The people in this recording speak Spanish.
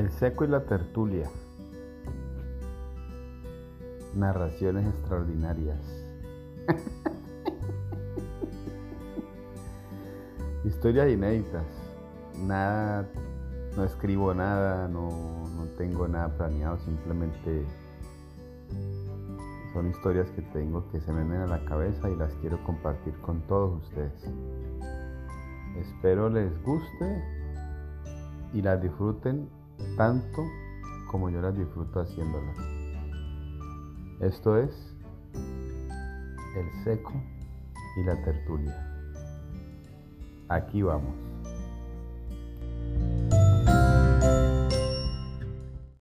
El seco y la tertulia. Narraciones extraordinarias. Historias inéditas. Nada, no escribo nada, no, no tengo nada planeado, simplemente son historias que tengo que se me vienen a la cabeza y las quiero compartir con todos ustedes. Espero les guste y las disfruten tanto como yo las disfruto haciéndolas. Esto es el seco y la tertulia. Aquí vamos.